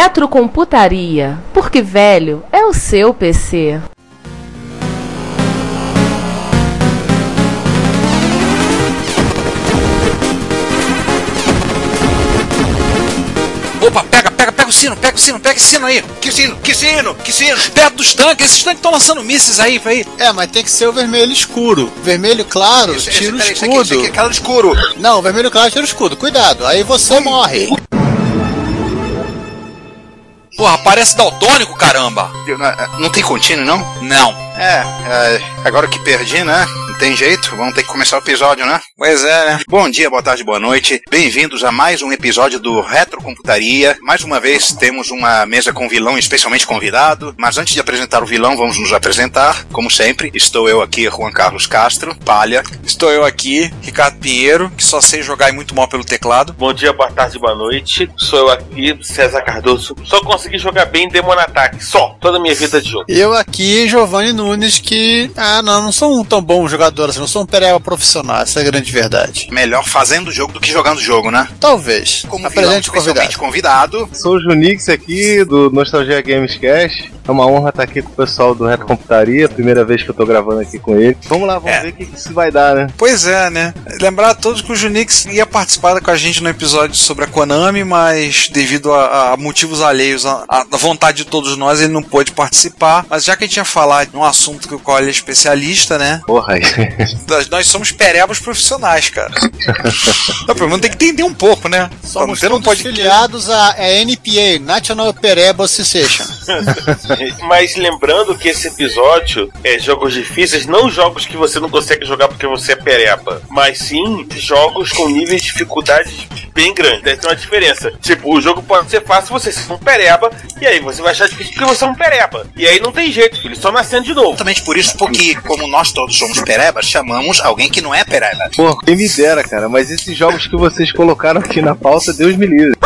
Retrocomputaria, porque velho é o seu PC. Opa, pega, pega, pega o sino, pega o sino, pega esse sino aí. Que sino? Que sino? Que sino? Perto dos tanques, esses tanques estão lançando mísseis aí, aí. É, mas tem que ser o vermelho escuro. Vermelho claro, Esse- tira o esse- aqui- esse escudo. aqui é claro escuro. Não, vermelho claro tira o escudo. Cuidado, aí você morre. Porra, parece daltônico, caramba. Não, não tem contínuo, não? Não. É, é, agora que perdi, né? Tem jeito, vamos ter que começar o episódio, né? Pois é, né? Bom dia, boa tarde, boa noite. Bem-vindos a mais um episódio do Retrocomputaria. Mais uma vez temos uma mesa com vilão especialmente convidado. Mas antes de apresentar o vilão, vamos nos apresentar. Como sempre, estou eu aqui, Juan Carlos Castro, Palha. Estou eu aqui, Ricardo Pinheiro, que só sei jogar e muito mal pelo teclado. Bom dia, boa tarde, boa noite. Sou eu aqui, César Cardoso. Só consegui jogar bem Demon Attack, só. Toda a minha vida de jogo. Eu aqui, Giovanni Nunes, que. Ah, não, não sou um tão bom jogador assim, não sou um pereba profissional, essa é a grande verdade. Melhor fazendo o jogo do que jogando o jogo, né? Talvez. Como vilão Apresente o convidado. convidado. Sou o Junix aqui do Nostalgia Games Cast. É uma honra estar aqui com o pessoal do Reto Computaria, primeira vez que eu tô gravando aqui com ele. Vamos lá, vamos É. ver o que, que isso vai dar, né? Pois é, né? Lembrar a todos que o Junix ia participar com a gente no episódio sobre a Konami, mas devido a, a motivos alheios à, à vontade de todos nós, ele não pôde participar. Mas já que a gente ia falar de um assunto que o qual ele é especialista, né? Porra aí. Nós, nós somos perebas profissionais, cara. não, pelo menos tem que entender um pouco, né? Somos não todos filiados à NPA, National Pereba Association. Mas lembrando que esse episódio é jogos difíceis, não jogos que você não consegue jogar porque você é pereba, mas sim jogos com níveis de dificuldade bem grandes. Deve ter uma diferença. Tipo, o jogo pode ser fácil você ser um pereba, e aí você vai achar difícil porque você é um pereba. E aí não tem jeito, filho, só nascendo de novo. Exatamente por isso, porque como nós todos somos perebas, chamamos alguém que não é pereba. Porra, quem me dera, cara. Mas esses jogos que vocês colocaram aqui na pauta, Deus me livre.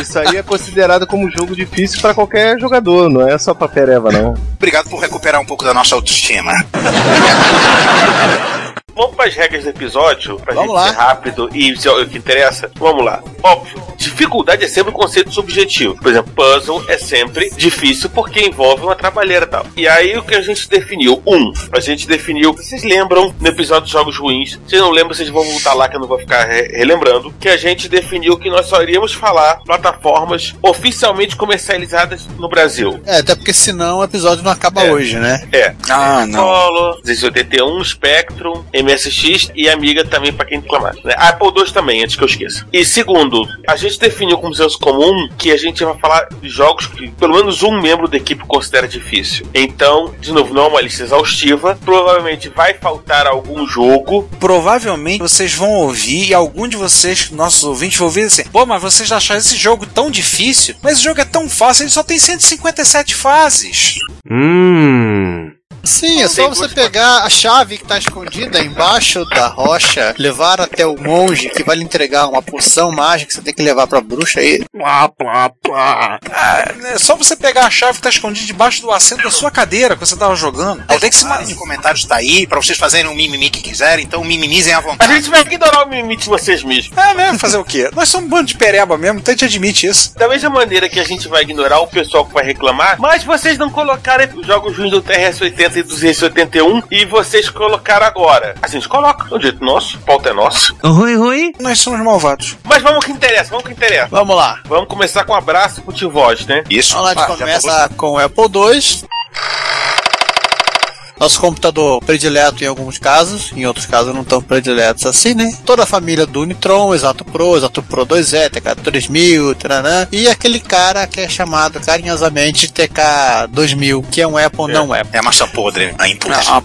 Isso aí é considerado como jogo difícil pra qualquer jogador, não é só pra pereva, não. Obrigado por recuperar um pouco da nossa autoestima. Vamos para as regras do episódio, pra Vamos gente lá. ser rápido e ser o que interessa? Vamos lá. Óbvio, dificuldade é sempre um conceito subjetivo. Por exemplo, puzzle é sempre difícil porque envolve uma trabalheira e tal. E aí o que a gente definiu? Um, a gente definiu, vocês lembram no episódio dos jogos ruins? Se não lembram, vocês vão voltar lá que eu não vou ficar re- relembrando. Que a gente definiu que nós só iríamos falar plataformas oficialmente comercializadas no Brasil. É, até porque senão o episódio não acaba É. hoje, né? É, Ah, não. Apollo, 281, Spectrum, MSX e Amiga também pra quem reclamar. Né? Apple II também, antes que eu esqueça. E segundo, a gente definiu como senso comum que a gente vai falar de jogos que pelo menos um membro da equipe considera difícil. Então, de novo, não é uma lista exaustiva. Provavelmente vai faltar algum jogo. Provavelmente vocês vão ouvir e algum de vocês, nossos ouvintes, vão ouvir assim: pô, mas vocês acharam esse jogo tão difícil? Mas esse jogo é tão fácil, ele só tem 157 fases. Hum. Sim, é só você pegar a chave que tá escondida embaixo da rocha, levar até o monge que vai lhe entregar uma poção mágica que você tem que levar pra bruxa aí. Plá, plá, plá. Ah, é só você pegar a chave que tá escondida debaixo do assento da sua cadeira que você tava jogando. Aí tem que se Ah, os comentários tá aí pra vocês fazerem o mimimi que quiserem, então mimimizem à A vontade. gente vai ignorar o limite de vocês mesmos. É mesmo, fazer o quê? Nós somos um bando de pereba mesmo, então a gente admite isso. Da mesma maneira que a gente vai ignorar o pessoal que vai reclamar, mas vocês não colocaram os jogos ruins do TRS-80 280 e 281 e vocês colocaram agora. A gente coloca, o jeito nosso, o pauta é nosso. Oi, oi. Nós somos malvados. Mas vamos que interessa, vamos que interessa. Vamos lá. Vamos começar com um abraço pro tio Voz, né? Isso. Vamos lá, a Ah, gente já começa com o Apple II. Nosso computador predileto em alguns casos, em outros casos não tão prediletos assim, né? Toda a família do Unitron, Exato Pro, Exato Pro 2E, TK3000, taranã, e aquele cara que é chamado carinhosamente TK2000, que é um Apple não Apple. É a maçã podre, a impulso. Ah,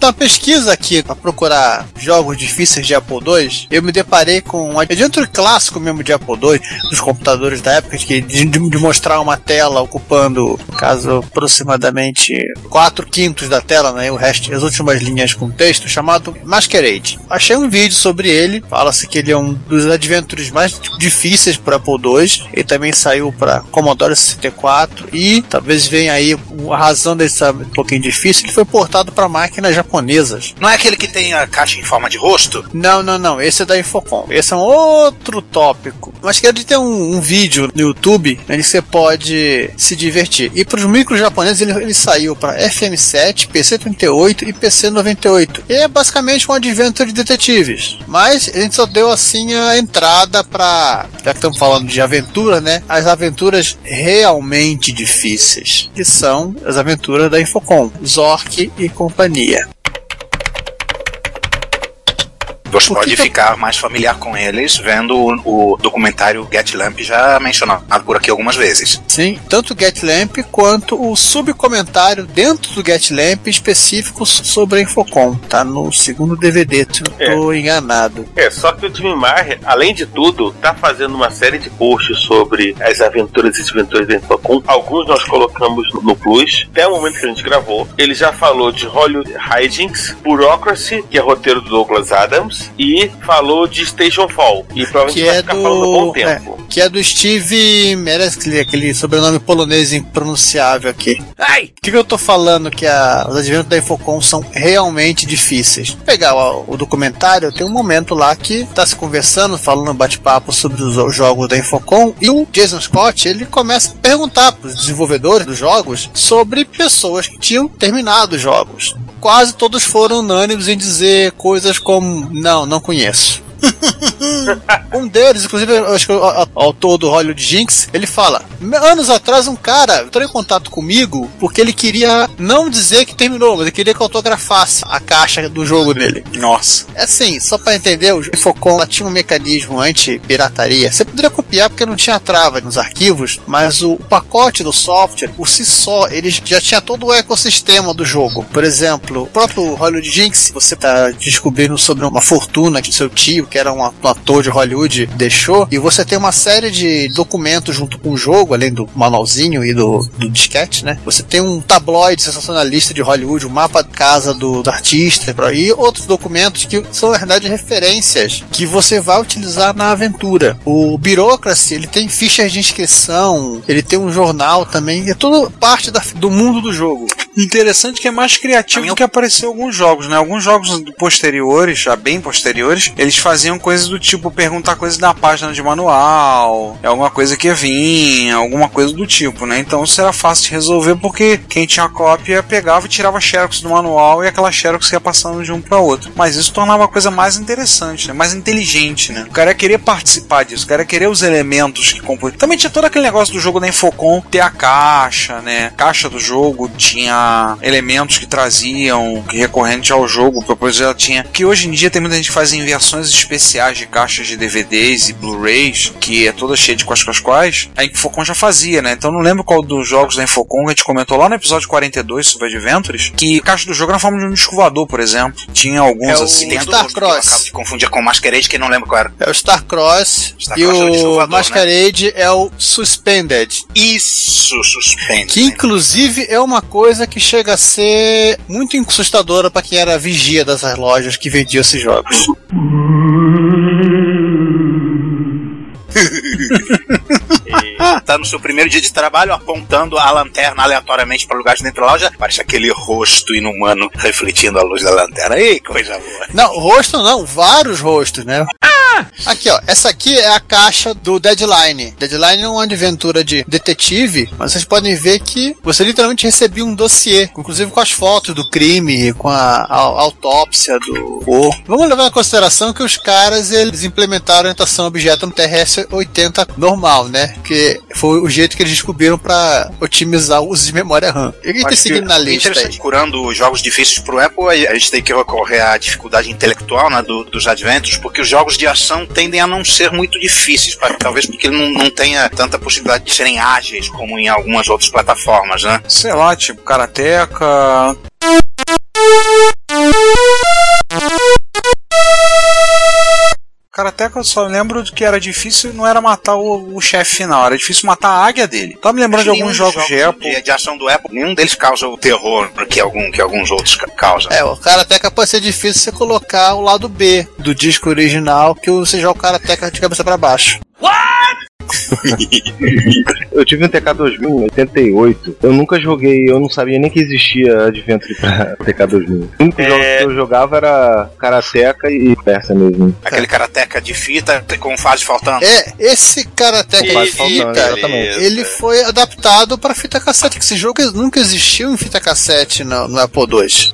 Na pesquisa aqui para procurar jogos difíceis de Apple II, eu me deparei com um adventure clássico mesmo de Apple II, dos computadores da época, que de, de mostrar uma tela ocupando, no caso, aproximadamente 4 quintos da tela, né? O resto, as últimas linhas com texto, chamado Masquerade. Achei um vídeo sobre ele, fala-se que ele é um dos adventures mais difíceis para Apple II. Ele também saiu para Commodore 64 e talvez venha aí a razão dele ser um pouquinho difícil, ele foi portado para máquinas japonesas. Não é aquele que tem a caixa em forma de rosto? Não, não, não. Esse é da Infocom. Esse é um outro tópico. Mas quero ter um, um vídeo no YouTube onde você pode se divertir. E para os micros japoneses ele, ele saiu para FM7, PC38 e PC98. E é basicamente um adventure de detetives. Mas a gente só deu assim a entrada para, já que estamos falando de aventura, né? As aventuras realmente difíceis, que são as aventuras da Infocom, Zork e companhia. Você pode que eu- ficar mais familiar com eles vendo o, o documentário Get Lamp já mencionado por aqui algumas vezes. Sim, tanto o GetLamp quanto o subcomentário dentro do GetLamp específico sobre a Infocom. Tá no segundo DVD, se não tô enganado. É, só que o Jimmy Maher, além de tudo, tá fazendo uma série de posts sobre as aventuras e desventuras da Infocom. Alguns nós colocamos no Plus. Até o momento que a gente gravou. Ele já falou de Hollywood Hijinks, Bureaucracy, que é roteiro do Douglas Adams, e falou de Station Fall. E provavelmente Que vai é ficar falando um bom do. tempo. é, que é do Steve Meresley, aquele sobrenome polonês impronunciável aqui. Ai! O que, que eu tô falando que a- os adventos da Infocom são realmente difíceis? Pegar o, o documentário, tem um momento lá que tá se conversando, falando bate-papo sobre os, os jogos da Infocom, e o Jason Scott ele começa a perguntar pros desenvolvedores dos jogos sobre pessoas que tinham terminado os jogos. Quase todos foram unânimes em dizer coisas como: Não, não conheço. Um deles, inclusive, acho que o, o- o autor do Hollywood Jinx, ele fala: anos atrás, um cara entrou em contato comigo porque ele queria não dizer que terminou, mas ele queria que eu autografasse a caixa do jogo dele. Nossa. É assim, só pra entender, o Infocom tinha um mecanismo anti-pirataria. Você poderia copiar porque não tinha trava nos arquivos, mas o pacote do software, por si só, ele já tinha todo o ecossistema do jogo. Por exemplo, o próprio Hollywood Jinx, você tá descobrindo sobre uma fortuna que seu tio, que era um ator de Hollywood, deixou, e você tem uma série de documentos junto com o jogo, além do manualzinho e do, do disquete, né? Você tem um tabloide sensacionalista de Hollywood, um mapa de casa do, do artista, e outros documentos que são, na verdade, referências que você vai utilizar na aventura. O Bureaucracy, ele tem fichas de inscrição, ele tem um jornal também, é tudo parte da- do mundo do jogo. Interessante que é mais criativo do que apareceu em alguns jogos, né? Alguns jogos posteriores, já bem posteriores, eles faziam coisas do tipo perguntar coisas na página de manual, alguma coisa que vinha, alguma coisa do tipo, né? Então isso era fácil de resolver porque quem tinha cópia pegava e tirava xerox do manual e aquela xerox ia passando de um para outro. Mas isso tornava a coisa mais interessante, né? Mais inteligente, né? O cara ia querer participar disso, o cara ia querer os elementos que compõem. Também tinha todo aquele negócio do jogo da Infocom ter a caixa, né? A caixa do jogo tinha elementos que traziam que recorrente ao jogo, depois ela tinha. Que hoje em dia tem muita gente que faz em versões especiais de caixas de DVDs e Blu-rays, que é toda cheia de quais quais quais. A Infocom já fazia, né? Então não lembro qual dos jogos da Infocom que a gente comentou lá no episódio 42 sobre Adventures, que a caixa do jogo era na forma de um disco voador, por exemplo. Tinha alguns É o assim. Tem Star que Cross. acabo de confundir com o Masquerade, que não lembro qual era. É o Starcross Starcross e é o o desovador, Masquerade é o Suspended. Isso, suspense. Que inclusive é uma coisa que chega a ser muito assustadora para quem era vigia dessas lojas que vendiam esses jogos. Tá no seu primeiro dia de trabalho apontando a lanterna aleatoriamente para lugares dentro da loja. Parece aquele rosto inumano refletindo a luz da lanterna. Ei, coisa boa. Não, rosto não, vários rostos, né? Aqui, ó. Essa aqui é a caixa do Deadline. Deadline é uma aventura de detetive, mas vocês podem ver que você literalmente recebia um dossiê, inclusive com as fotos do crime, com a, a- a autópsia do corpo. Vamos levar em consideração que os caras eles implementaram a orientação objeto no TRS 80 normal, né? Que foi o jeito que eles descobriram para otimizar o uso de memória RAM. E quem tá seguindo na é lista interessante, aí? curando jogos difíceis pro Apple, a gente tem que recorrer à dificuldade intelectual né, do- dos Adventures, porque os jogos de ação tendem a não ser muito difíceis, pra- talvez porque ele não, não tenha tanta possibilidade de serem ágeis como em algumas outras plataformas, né? Sei lá, tipo, Karateka. Karateka eu só lembro de que era difícil, não era matar o, o chefe final, era difícil matar a águia dele. Tava me lembrando de alguns jogos de Apple. de, de ação do Apple, nenhum deles causa o terror que, algum, que alguns outros ca- causam. É, o Karateka pode ser difícil você colocar o lado B do disco original, que você joga o Karateka de cabeça pra baixo. Eu tive um TK2000 em 88. Eu nunca joguei, eu não sabia nem que existia Adventure pra TK2000. O único É. jogo que eu jogava era Karateka e Persa mesmo. Aquele karateca de fita com fase faltando. É, esse Karateka de faltando, fita, ele foi adaptado para fita cassete, que esse jogo nunca existiu em fita cassete no, no Apple II.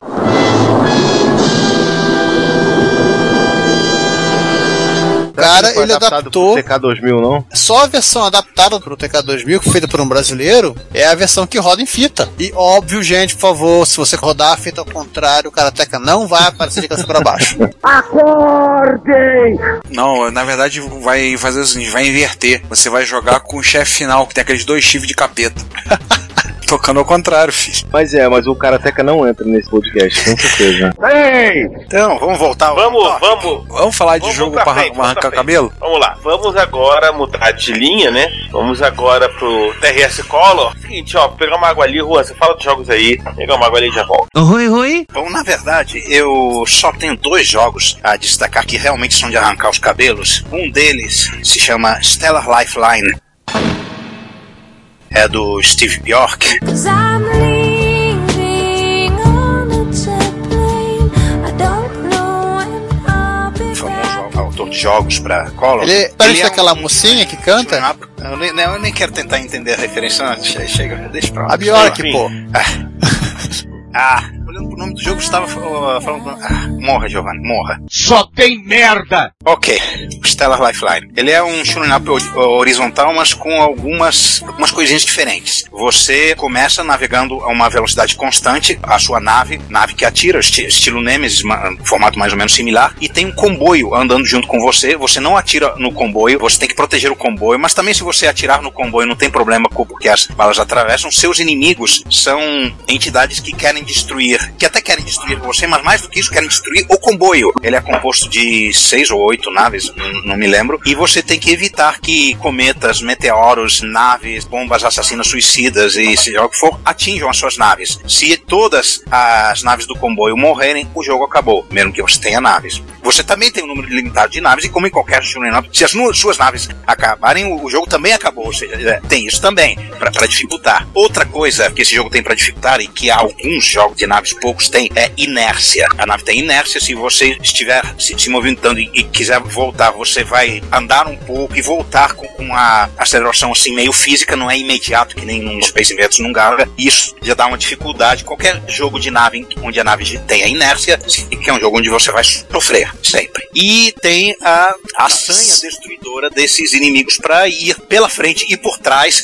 Cara, Não foi ele adaptou pro TK2000, não? só a versão adaptada pro TK2000, que foi feita por um brasileiro, é a versão que roda em fita. E óbvio, gente, por favor, se você rodar a fita ao contrário, o Karateka não vai aparecer de cabeça pra baixo. Não, na verdade vai fazer o seguinte, vai inverter. Você vai jogar com o chefe final, que tem aqueles dois chifres de capeta. Tocando ao contrário, filho. Mas é, mas o Karateka não entra nesse podcast, com certeza. Então, vamos voltar ao Vamos, tópico. vamos. Vamos falar de Vamos jogo pra para frente, arrancar pra cabelo? Vamos lá, vamos agora mudar de linha, né? Vamos agora pro TRS Color. Seguinte, ó, pegar uma água ali, Juan, você fala dos jogos aí. Pegar uma água ali e já volta. Oi, oi. Bom, na verdade, eu só tenho dois jogos a destacar que realmente são de arrancar os cabelos. Um deles se chama Stellar Lifeline. É do Steve Bjork. Autor de jogos para Color. Ele parece é aquela um- mocinha que canta? Eu nem, eu nem quero tentar entender a referência antes. Aí Chega, deixa pra lá. A Bjork, pô. Ah, olhando pro nome do jogo, estava uh, falando. Ah, morra, Giovanni, morra. Só tem merda. Ok, Stellar Lifeline. Ele é um shoot'em up hor- horizontal, mas com algumas, algumas coisinhas diferentes. Você começa navegando a uma velocidade constante, a sua nave, nave que atira, esti- estilo Nemesis, ma- formato mais ou menos similar, e tem um comboio andando junto com você. Você não atira no comboio, você tem que proteger o comboio, mas também se você atirar no comboio não tem problema, porque as balas atravessam. Seus inimigos são entidades que querem destruir, que até querem destruir você, mas mais do que isso, querem destruir o comboio. Ele é composto de seis ou oito naves, não me lembro, e você tem que evitar que cometas, meteoros, naves, bombas assassinas suicidas e seja o que for, atinjam as suas naves. Se todas as naves do comboio morrerem, o jogo acabou, mesmo que você tenha naves. Você também tem um número limitado de naves, e como em qualquer shoot'em up, se as suas naves acabarem, o, jogo também acabou. Ou seja, é, tem isso também, pra dificultar. Outra coisa que esse jogo tem pra dificultar, e que alguns jogos de naves poucos têm, é inércia. A nave tem inércia, se você estiver se, se movimentando e, e quiser voltar, você vai andar um pouco e voltar com, com a aceleração assim meio física, não é imediato que nem num Space Invaders num Galaga. Isso já dá uma dificuldade. Qualquer jogo de nave onde a nave tem a inércia, que é um jogo onde você vai sofrer sempre. E tem a, a sanha destruidora desses inimigos para ir pela frente e por trás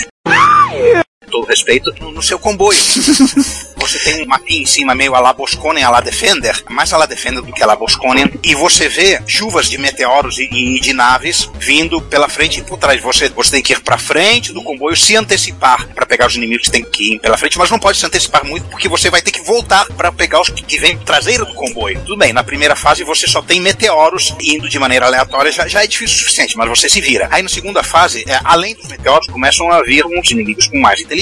todo respeito, no, seu comboio. Você tem um mapinha em cima meio a la Bosconen, a la Defender, mais a la Defender do que a la Bosconen, e você vê chuvas de meteoros e, e de naves vindo pela frente e por trás. Você, você tem que ir pra frente do comboio, se antecipar para pegar os inimigos que tem que ir pela frente, mas não pode se antecipar muito porque você vai ter que voltar para pegar os que, que vêm traseiro do comboio. Tudo bem, na primeira fase você só tem meteoros indo de maneira aleatória, já, já é difícil o suficiente, mas você se vira. Aí na segunda fase, é, além dos meteoros, começam a vir uns inimigos com mais inteligência.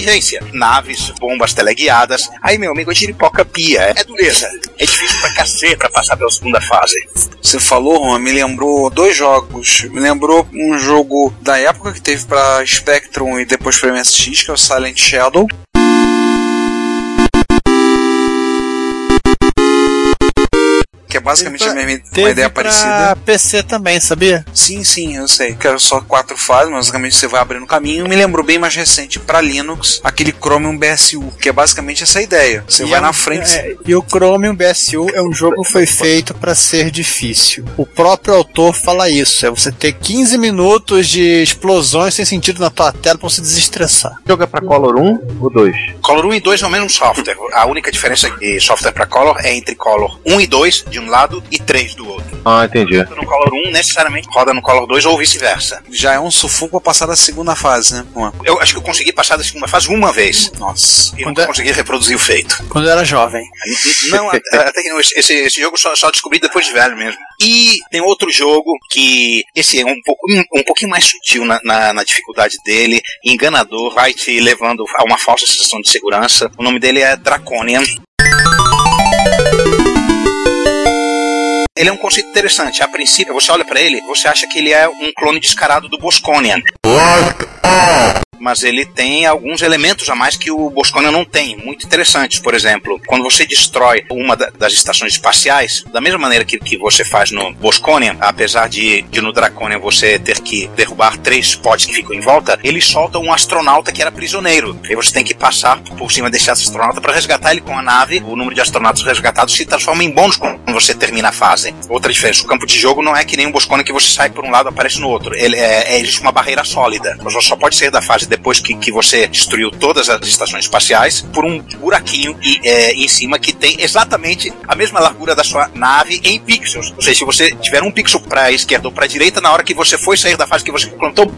Naves, bombas teleguiadas. Aí, meu amigo, a giripoca pia. É, dureza. É difícil pra cacete pra passar pela segunda fase. Você falou, Juan, me lembrou dois jogos. Me lembrou um jogo da época que teve pra Spectrum e depois pra MSX, que é o Silent Shadow. Que é basicamente a mesma Teve uma ideia pra parecida. PC também, sabia? Sim, sim, eu sei. Que era só quatro fases, mas basicamente você vai abrindo caminho. Me lembrou bem mais recente pra Linux, aquele Chromium BSU, que é basicamente essa ideia. Você E vai é na frente. é, e o Chromium BSU é um jogo que foi feito para ser difícil. O próprio autor fala isso. É você ter 15 minutos de explosões sem sentido na tua tela pra você desestressar. Joga pra Color 1 ou 2? Color 1 e 2 é o mesmo software. A única diferença de software para Color é entre Color 1 e 2 de um lado e 3 do outro. Ah, entendi. No Color 1 necessariamente roda no Color 2 ou vice-versa. Já é um sufoco pra passar da segunda fase, né? Pô, Eu acho que eu consegui passar da segunda fase uma vez. Nossa. E Quando não é- consegui reproduzir o feito. Quando eu era jovem. Não, até que não, esse, esse- jogo só, só descobri depois de velho mesmo. E tem outro jogo que esse é um, pouco, um, pouquinho mais sutil na, na, na dificuldade dele, enganador, vai te levando a uma falsa sensação de segurança. O nome dele é Draconian. Ele é um conceito interessante. A princípio, você olha pra ele, você acha que ele é um clone descarado do Bosconian. Mas ele tem alguns elementos a mais que o Bosconian não tem, muito interessantes. Por exemplo, quando você destrói uma da- das estações espaciais, da mesma maneira que, que você faz no Bosconian, apesar de, de no Draconian você ter que derrubar três pods que ficam em volta, ele solta um astronauta que era prisioneiro. E você tem que passar por cima desse astronauta para resgatar ele com a nave. O número de astronautas resgatados se transforma em bônus quando você termina a fase. Outra diferença, o campo de jogo não é que nem um Bosconian que você sai por um lado e aparece no outro. Ele é, é- existe uma barreira sólida. Você só pode sair da fase depois que, que você destruiu todas as estações espaciais por um buraquinho e, é, em cima que tem exatamente a mesma largura da sua nave em pixels. Ou seja, se você tiver um pixel para a esquerda ou para a direita, na hora que você foi sair da fase que você plantou,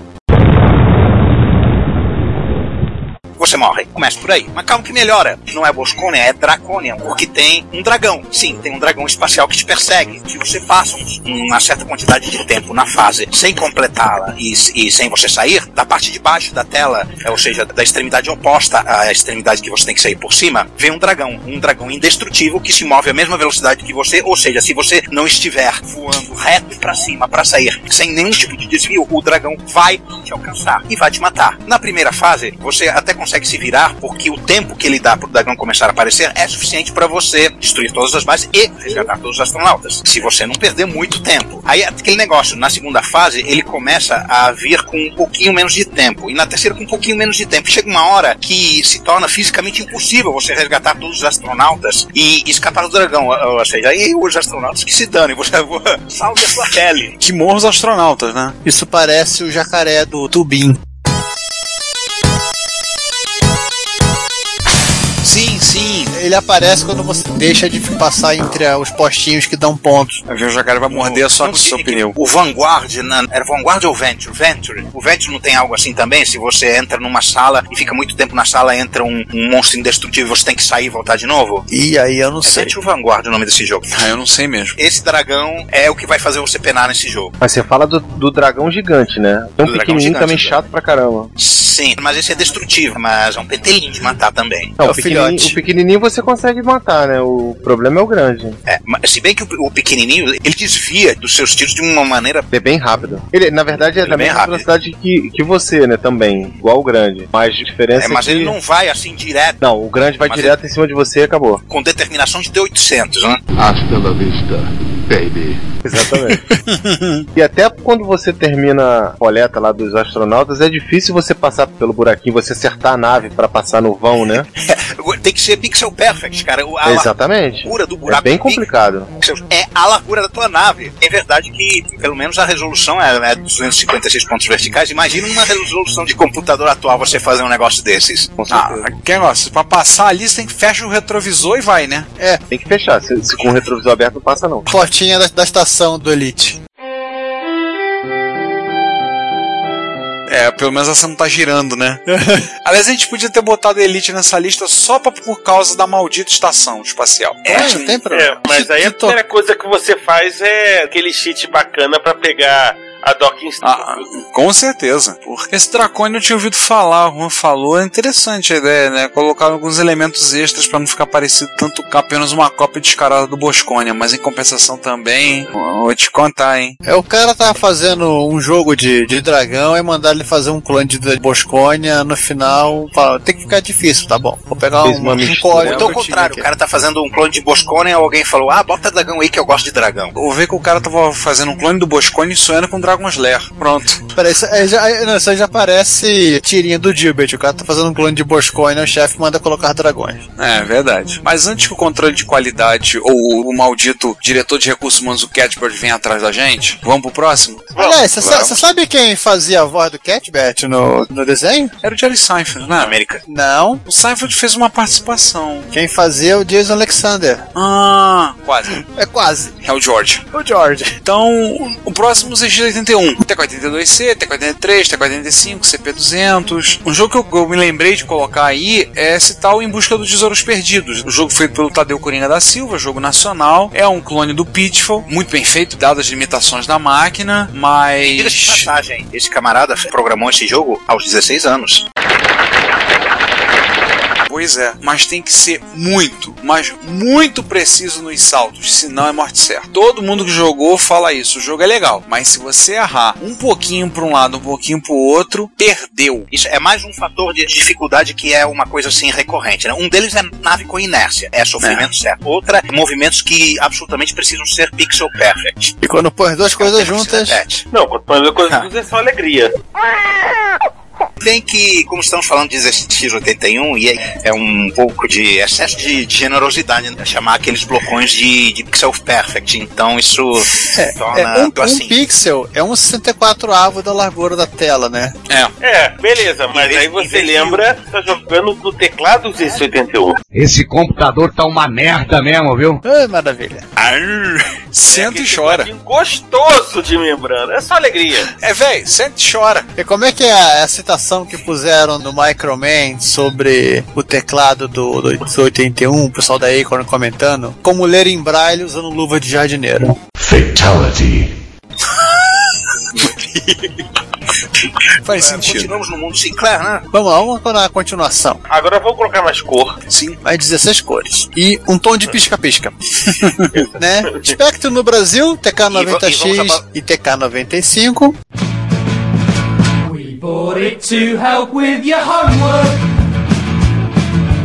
você morre. Começa por aí. Mas calma que melhora. Não é Bosconian, é Draconian, porque tem um dragão. Sim, tem um dragão espacial que te persegue. Se você passa um- uma certa quantidade de tempo na fase sem completá-la e, e sem você sair, da parte de baixo da tela, é, ou seja, da extremidade oposta à extremidade que você tem que sair por cima, vem um dragão. Um dragão indestrutível que se move à mesma velocidade que você, ou seja, se você não estiver voando reto pra cima para sair sem nenhum tipo de desvio, o dragão vai te alcançar e vai te matar. Na primeira fase, você até consegue se virar porque o tempo que ele dá pro dragão começar a aparecer é suficiente para você destruir todas as bases e resgatar todos os astronautas. Se você não perder muito tempo. Aí é aquele negócio, na segunda fase, ele começa a vir com um pouquinho menos de tempo. E na terceira com um pouquinho menos de tempo. Chega uma hora que se torna fisicamente impossível você resgatar todos os astronautas e escapar do dragão. Ou seja, aí os astronautas que se danem, você salve a sua pele. Que morram os astronautas, né? Isso parece o jacaré do Tubin. Ele aparece quando você deixa de passar entre ah, os postinhos que dão pontos. Aí o jacaré vai morder só com o seu pneu. O Vanguard, na- era Vanguard ou Venture? Venture. O Venture não tem algo assim também? Se você entra numa sala e fica muito tempo na sala, entra um, um monstro indestrutível e você tem que sair e voltar de novo? E aí eu não É sei. Venture ou Vanguard o nome desse jogo. Ah, eu não sei mesmo. Esse dragão é o que vai fazer você penar nesse jogo. Mas você fala do, do dragão gigante, né? Tem um Do pequenininho gigante, também né? chato pra caramba. Sim, mas esse é destrutivo, mas é um petelinho de matar também. Não, É o, o pequenininho, filhote. o pequenininho você consegue matar, né? O problema é o grande. É, mas se bem que o, o pequenininho, ele desvia dos seus tiros de uma maneira... Ele é bem rápido. Ele, na verdade, é Ele da é bem mesma rápido. velocidade que, que você, né? Também. Igual o grande. Mas a diferença É, mas é que... ele não vai assim direto, Não, o grande vai Mas direto em cima de você e acabou. com determinação de T-800, né? Hasta la vista, baby. Exatamente. e até quando você termina a coleta lá dos astronautas, é difícil você passar pelo buraquinho, você acertar a nave pra passar no vão, né? Tem que ser pixel perfect, cara. A Exatamente. largura do É buraco bem do pixel complicado. é a largura da tua nave. É verdade que, pelo menos, a resolução é, é 256 pontos verticais. Imagina uma resolução de computador atual você fazer um negócio desses. Ah, que negócio. Pra passar ali, você tem que fechar o retrovisor e vai, né? Tem que fechar. Se, se com o retrovisor aberto não passa, não. Portinha da, da estação do Elite. É, pelo menos essa não tá girando, né? Aliás, a gente podia ter botado Elite nessa lista só pra, por causa da maldita estação espacial. É, não tem problema. É, mas aí a primeira coisa que você faz é aquele cheat bacana pra pegar A docking station. Ah, com certeza. Porque esse Dracone eu tinha ouvido falar, o Juan falou, é interessante a ideia, né? Colocar alguns elementos extras pra não ficar parecido tanto com apenas uma cópia descarada do Bosconia, mas em compensação também, vou te contar, hein? É, o cara tava fazendo um jogo de, de dragão e mandar ele fazer um clone de Bosconia no final. Fala, tem que ficar difícil, tá bom. Vou pegar um, uma um código. Então, ao contrário, o cara tá fazendo um clone de Boscone e alguém falou: Ah, bota dragão aí que eu gosto de dragão. Vou ver que o cara tava fazendo um clone do Boscone e sonhando com Dragon's Lair. Pronto. Peraí, isso, aí já, não, isso aí já parece tirinha do Gilbert. O cara tá fazendo um clone de Bosconia, o chefe manda colocar dragões. É, verdade. Mas antes que o controle de qualidade ou o maldito diretor de recursos humanos, o Catbird, venha atrás da gente, vamos pro próximo? Aliás, você sabe quem fazia a voz do Catbert no, no desenho? Era o Jerry Seinfeld, né? América. Não. O Seinfeld fez uma participação. Quem fazia é o Jason Alexander. Ah, quase. É quase. É o George. O George. Então, o próximo ZX81, TK82C, TK83, TK85, CP200. Um jogo que eu, eu me lembrei de colocar aí é esse tal Em Busca dos Tesouros Perdidos. O jogo feito pelo Tadeu Coringa da Silva, jogo nacional. É um clone do Pitfall, muito bem feito, dadas as limitações da máquina, mas... esse camarada programou esse jogo aos 16 anos. Pois é, mas tem que ser muito, mas muito preciso nos saltos, senão é morte certa. Todo mundo que jogou fala isso, o jogo é legal, mas se você errar um pouquinho para um lado, um pouquinho para o outro, perdeu. Isso é mais um fator de dificuldade que é uma coisa assim recorrente. Né? Um deles é nave com inércia, é sofrimento certo. Outra, movimentos que absolutamente precisam ser pixel perfect. E quando põe as duas coisas É juntas. repete. Não, quando põe a coisa junto é só alegria. Tem que, como estamos falando de X81, e é, é um pouco de excesso de, de generosidade né? chamar aqueles blocões de, de pixel perfect. Então isso torna É, um, um assim. pixel é um 64 avo da largura da tela, né? É, É, beleza, mas vez- aí você vez de- lembra, tá jogando no teclado Z81. Esse computador tá uma merda mesmo, viu? Ai, maravilha. senta e Aquele chora. Gostoso de membrana, é só alegria. É, velho, senta e chora. E como é que é a, a citação que puseram no Microman sobre o teclado do, do 81, o pessoal da Acorn comentando? Como ler em braille usando luva de jardineiro. Fatality. Faz É, sentido. continuamos no mundo Sinclair, né? Vamos lá, vamos na continuação. Agora vamos colocar mais cor. Sim. Mais 16 cores. E um tom de pisca-pisca. né? Spectrum no Brasil, TK90X e TK95. Bought it to help with your homework.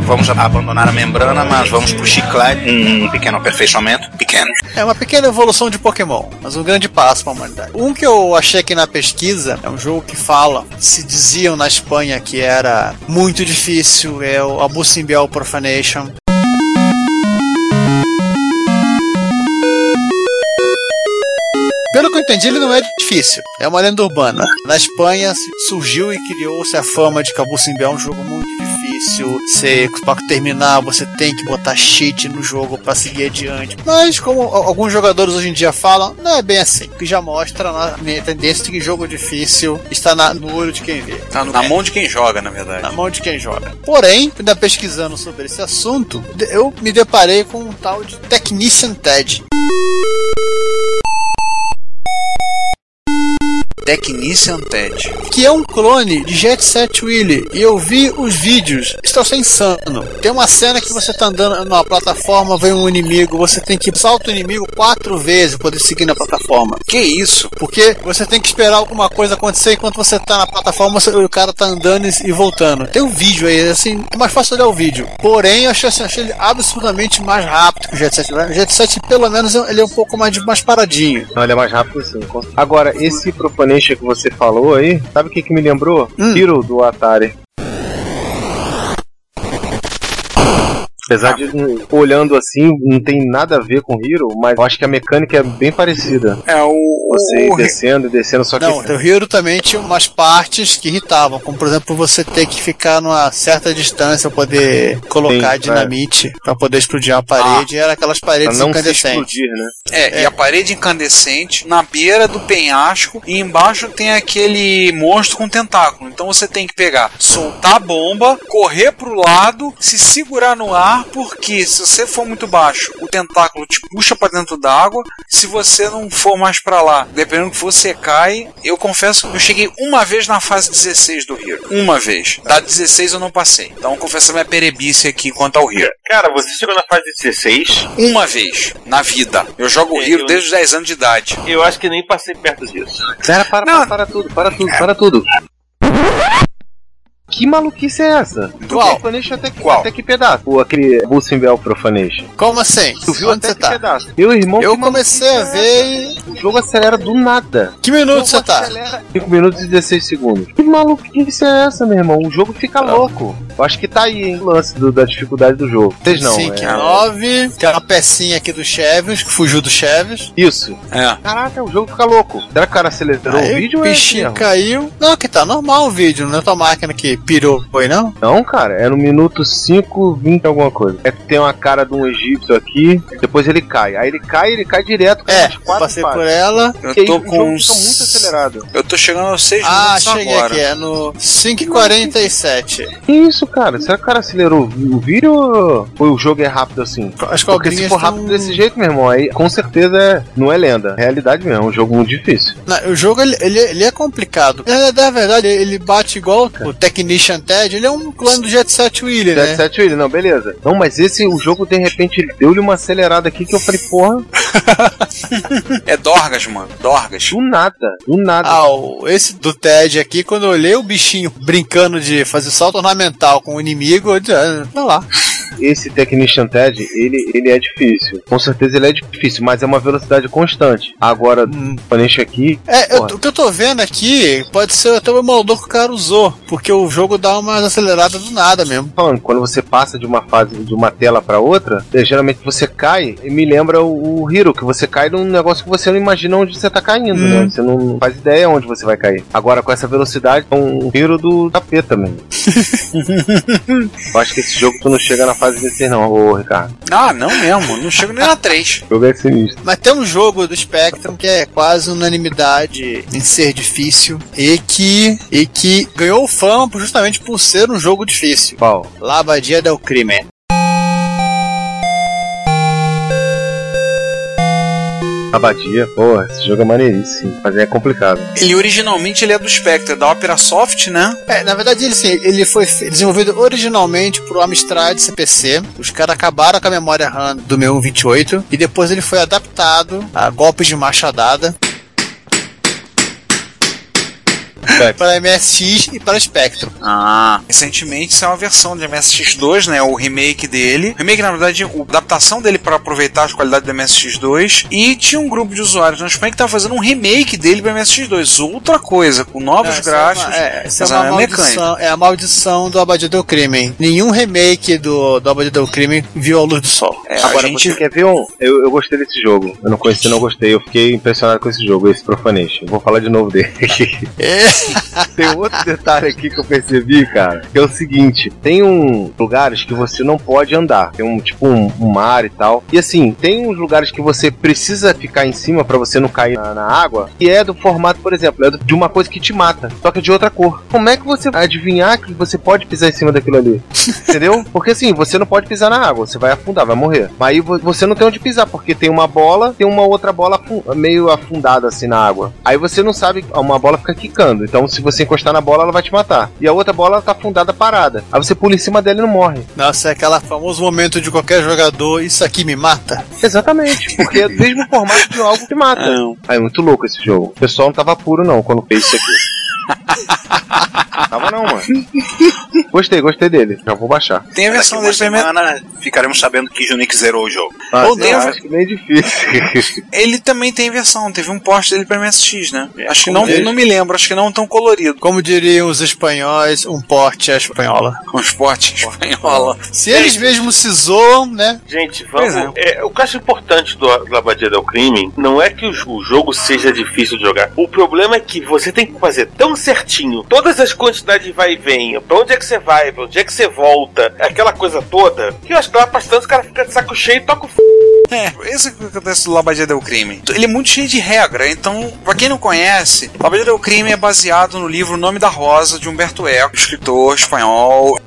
Vamos abandonar a membrana, mas vamos pro chiclete, um pequeno aperfeiçoamento, pequeno. É uma pequena evolução de Pokémon, mas um grande passo para a humanidade. Um que eu achei aqui na pesquisa é um jogo que fala, se diziam na Espanha que era muito difícil, é o Abu Simbel Profanation. Pelo que eu entendi, ele não é difícil. É uma lenda urbana. Na Espanha surgiu e criou-se a fama de que Abu Simbel é um jogo muito difícil. Você, para terminar, você tem que botar cheat no jogo para seguir adiante. Mas, como alguns jogadores hoje em dia falam, não é bem assim. O que já mostra a minha tendência de que jogo difícil está na- no olho de quem vê. Tá na mão de quem joga, na verdade. Na mão de quem joga. Porém, ainda pesquisando sobre esse assunto, eu me deparei com um tal de Technician Ted. Technician TED. que é um clone de Jet Set Willy. E eu vi os vídeos. Isso é insano. Tem uma cena que você tá andando numa plataforma, vem um inimigo, você tem que saltar o inimigo quatro vezes para poder seguir na plataforma. Que isso? Porque você tem que esperar alguma coisa acontecer enquanto você tá na plataforma, você- o cara tá andando e, voltando. Tem um vídeo aí, assim, é mais fácil olhar o vídeo. Porém, eu achei, assim, achei ele absurdamente mais rápido que o Jet Set. O Jet Set, pelo menos, ele é um pouco mais, mais paradinho. Não, ele é mais rápido sim. Agora, esse Que você falou aí, sabe o que, que me lembrou? Hum. Hero do Atari. Apesar de, olhando assim, não tem nada a ver com Hero, mas eu acho que a mecânica é bem parecida. É o. Você ir o- descendo e descendo, só que. Não, o Hero também tinha umas partes que irritavam, como por exemplo você ter que ficar numa certa distância pra poder colocar Sim, dinamite pra poder explodir uma parede, e era aquelas pra paredes não se incandescentes. explodir, né? É, e a parede incandescente na beira do penhasco e embaixo tem aquele monstro com tentáculo. Então você tem que pegar, soltar a bomba, correr pro lado, se segurar no ar porque se você for muito baixo, o tentáculo te puxa pra dentro da água. Se você não for mais pra lá, dependendo do que você cai, eu confesso que eu cheguei uma vez na fase 16 do Hero. Uma vez. Da 16 eu não passei. Então confesso a minha perebice aqui quanto ao Hero. Cara, você chegou na fase 16. Uma vez na vida. Eu jogo o Hero desde os 10 anos de idade. Eu acho que nem passei perto disso. Pera, para, para, para tudo, para tudo, para tudo. Que maluquice é essa? Qual? Profanation até que, Qual? até que pedaço? Ou aquele Busenbell Profanation. Como assim? Tu viu Onde até você que tá? pedaço? Meu irmão, Eu comecei a é ver e... O jogo acelera do nada. Que minuto você tá? 5 minutos e 16 segundos. Que maluquice é essa, meu irmão? O jogo fica louco. Eu acho que tá aí, hein, o lance do- da dificuldade do jogo. Vocês não, 5 é... 9. Tem uma pecinha aqui do Cheves, que fugiu do Cheves. Isso. É. Caraca, o jogo fica louco. Será que o cara acelerou Aí o vídeo o ou é bichinho erro? caiu. Não, que tá normal o vídeo, não é tua máquina que pirou, foi não? Não, cara, é no minuto 5, 20 alguma coisa. É que tem uma cara de um egípcio aqui, depois ele cai. Aí ele cai, ele cai direto com É, passei fases. por ela. Eu E aí tô o com uns... muito acelerado. Eu tô chegando aos 6 Ah, minutos cheguei agora. aqui, é no 5h47. Que isso, cara? Será que o cara acelerou o vídeo ou ou o jogo é rápido assim? As Porque se for rápido tão- desse jeito, meu irmão, aí com certeza é- não é lenda. É realidade mesmo, é um jogo muito difícil. Não, o jogo ele, ele, ele é complicado. É, na verdade, ele bate igual o Technician Ted, ele é um clone do Jet Set Willy, né? 77 Willy, não, beleza. Não, mas esse, o jogo, de repente, deu-lhe uma acelerada aqui que eu falei, porra, É Dorgas, mano. Dorgas. do nada, do nada. Ah, o- esse do Ted aqui, quando eu olhei o bichinho brincando de fazer salto ornamental com o inimigo, eu disse, ah, vai lá. Esse Technician TED, ele, ele é difícil. Com certeza ele é difícil, mas é uma velocidade constante. Agora, Hum. o Paniche aqui, É, eu- o que eu tô vendo aqui pode ser até o emulador que o cara usou, porque o jogo dá uma acelerada do nada mesmo. falando, quando você passa de uma fase, de uma tela pra outra, é, geralmente você cai, e me lembra o, o Hero, que você cai num negócio que você não imagina onde você tá caindo, né? Você não faz ideia onde você vai cair. Agora, com essa velocidade, é um Hero do tapeta mesmo. eu acho que esse jogo tu não chega na fase 16 não, ô Ricardo. Ah, não mesmo. Não chego nem na 3. O jogo é sinistro. Mas tem um jogo do Spectrum que é quase unanimidade em ser difícil e que, e que ganhou fama justamente por ser um jogo difícil. Qual? Labadia del Crime. Abadia, porra, esse jogo é maneiríssimo, mas é complicado. Ele originalmente ele é do Spectre, da Opera Soft, né? É, na verdade, ele, sim, ele foi desenvolvido originalmente pro Amstrad CPC. Os caras acabaram com a memória RAM do meu 128 e depois ele foi adaptado a golpes de machadada para MSX e para Spectrum. Ah. Recentemente saiu uma versão de MSX2, né? O remake dele. O remake, na verdade, a adaptação dele para aproveitar as qualidades do MSX2. E tinha um grupo de usuários na Espanha que tava fazendo um remake dele para MSX2. Outra coisa, com novos Não, essa gráficos. É, uma, é, essa é uma maldição, é a maldição do Abadia del Crime. Nenhum remake do, do Abadia del Crime viu a luz do sol. É, Agora, a gente você quer ver um? Eu, eu gostei desse jogo. Eu não conheci, não gostei. Eu fiquei impressionado com esse jogo, esse Profanation. Eu vou falar de novo dele. tem outro detalhe aqui que eu percebi, cara, que é o seguinte: tem um lugares que você não pode andar. Tem um tipo um, um mar e tal. E assim, tem uns lugares que você precisa ficar em cima pra você não cair na, na água. E é do formato, por exemplo, é de uma coisa que te mata, só que é de outra cor. Como é que você vai adivinhar que você pode pisar em cima daquilo ali? Entendeu? Porque assim, você não pode pisar na água, você vai afundar, vai morrer. Mas aí vo- você não tem onde pisar, porque tem uma bola, tem uma outra bola meio afundada assim na água. Aí você não sabe, uma bola fica quicando. Então se você encostar na bola, ela vai te matar. E a outra bola tá afundada parada. Aí você pula em cima dela e não morre. Nossa, é aquele famoso momento de qualquer jogador, isso aqui me mata. Exatamente, porque é o mesmo formato de algo que mata. Não. Aí é muito louco esse jogo. O pessoal não tava puro não quando fez isso aqui. tava não, mano. Gostei, gostei dele. Já vou baixar. Tem a versão dele semana ficaremos sabendo que Junix zerou o jogo. Ah, Ou eu tem- acho que meio difícil. Ele também tem versão, teve um post dele pra MSX, né? É, acho que não, não me lembro, acho que não tão colorido. Como diriam os espanhóis, um porte à espanhola. Com esporte espanhola. Se eles mesmos se zoam, né? Gente, vamos. É, o que eu acho importante do, do Abadia del Crime não é que o jogo seja difícil de jogar. O problema é que você tem que fazer tão certinho todas as quantidades de vai e vem, pra onde é que você vai, pra onde é que você volta, aquela coisa toda, que eu acho que lá bastante o cara fica de saco cheio e toca o f. É, esse que acontece no Labadia del Crime. Ele é muito cheio de regra, então, pra quem não conhece, Labadia del Crime é baseado no livro Nome da Rosa, de Humberto Eco, escritor espanhol.